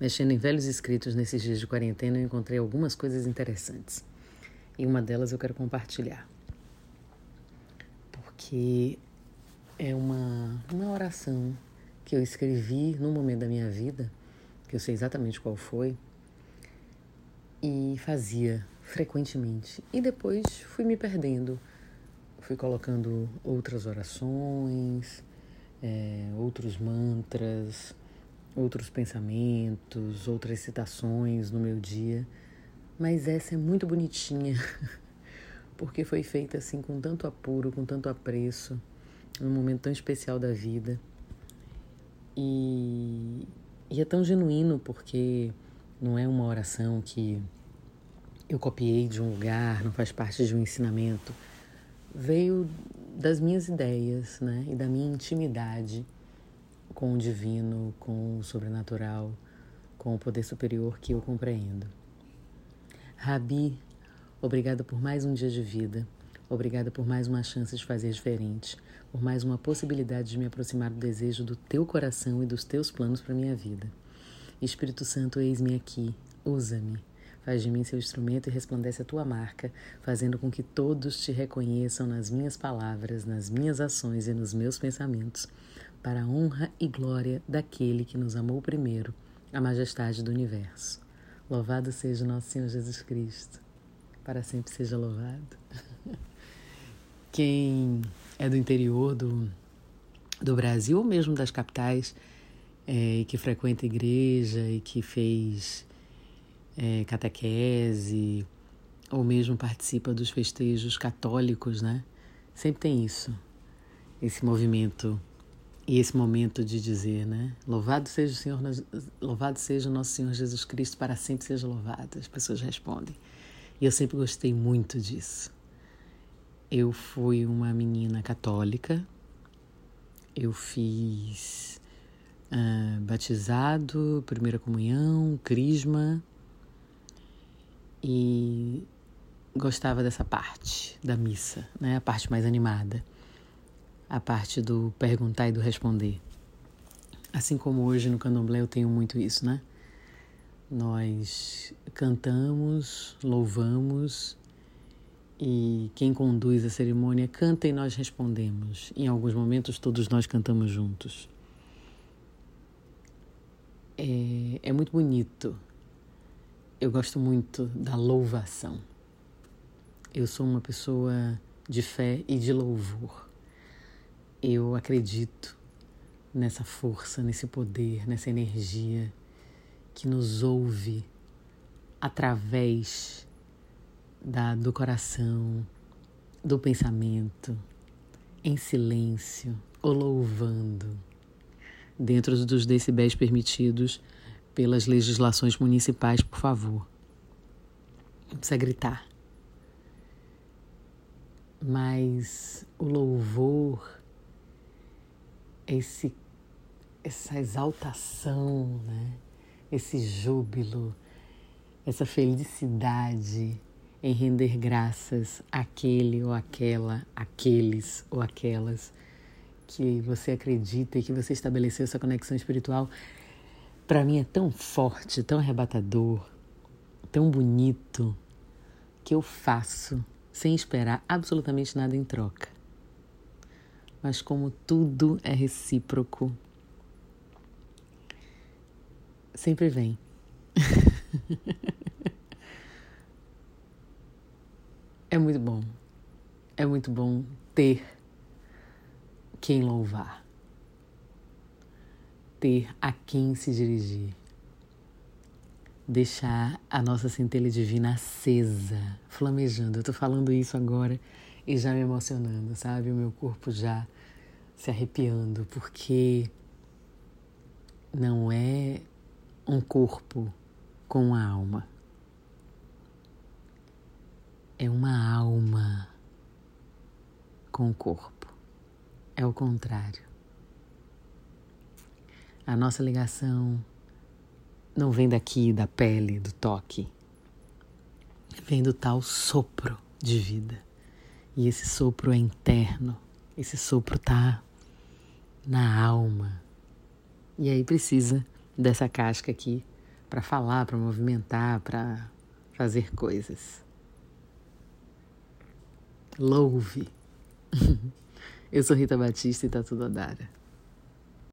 Mexendo em velhos escritos nesses dias de quarentena, eu encontrei algumas coisas interessantes. E uma delas eu quero compartilhar. Porque é uma, uma oração que eu escrevi num momento da minha vida, que eu sei exatamente qual foi, e fazia frequentemente. E depois fui me perdendo, fui colocando outras orações, é, outros mantras, outros pensamentos, outras citações no meu dia. Mas essa é muito bonitinha, porque foi feita assim com tanto apuro, com tanto apreço, num momento tão especial da vida. E, e é tão genuíno porque não é uma oração que eu copiei de um lugar, não faz parte de um ensinamento. Veio das minhas ideias, né? E da minha intimidade com o divino, com o sobrenatural, com o poder superior que eu compreendo. Rabi, obrigada por mais um dia de vida. Obrigada por mais uma chance de fazer diferente, por mais uma possibilidade de me aproximar do desejo do teu coração e dos teus planos para minha vida. Espírito Santo, eis-me aqui, usa-me Faz de mim seu instrumento e resplandece a tua marca, fazendo com que todos te reconheçam nas minhas palavras, nas minhas ações e nos meus pensamentos, para a honra e glória daquele que nos amou primeiro, a majestade do universo. Louvado seja nosso Senhor Jesus Cristo, para sempre seja louvado. Quem é do interior do, do Brasil, ou mesmo das capitais, é, que frequenta igreja e que fez é, catequese ou mesmo participa dos festejos católicos, né? Sempre tem isso, esse movimento e esse momento de dizer, né? Louvado seja o Senhor, louvado seja o nosso Senhor Jesus Cristo, para sempre seja louvado. As pessoas respondem. E eu sempre gostei muito disso. Eu fui uma menina católica, eu fiz uh, batizado, primeira comunhão, crisma, e gostava dessa parte da missa, né? A parte mais animada, a parte do perguntar e do responder. Assim como hoje no Candomblé eu tenho muito isso, né? Nós cantamos, louvamos e quem conduz a cerimônia canta e nós respondemos. Em alguns momentos todos nós cantamos juntos. É, é muito bonito eu gosto muito da louvação. Eu sou uma pessoa de fé e de louvor. Eu acredito nessa força, nesse poder, nessa energia que nos ouve através da, do coração, do pensamento, em silêncio ou louvando, dentro dos decibéis permitidos pelas legislações municipais, por favor. Não precisa gritar. Mas o louvor, esse, essa exaltação, né? esse júbilo, essa felicidade em render graças àquele ou aquela, aqueles ou aquelas que você acredita e que você estabeleceu essa conexão espiritual para mim é tão forte, tão arrebatador, tão bonito, que eu faço sem esperar absolutamente nada em troca. Mas como tudo é recíproco, sempre vem. é muito bom. É muito bom ter quem louvar ter a quem se dirigir. Deixar a nossa centelha divina acesa, flamejando. Eu tô falando isso agora e já me emocionando, sabe? O meu corpo já se arrepiando, porque não é um corpo com a alma. É uma alma com o corpo. É o contrário. A nossa ligação não vem daqui, da pele, do toque. Vem do tal sopro de vida. E esse sopro é interno. Esse sopro tá na alma. E aí precisa dessa casca aqui para falar, para movimentar, para fazer coisas. Louve. Eu sou Rita Batista e tá tudo a dar.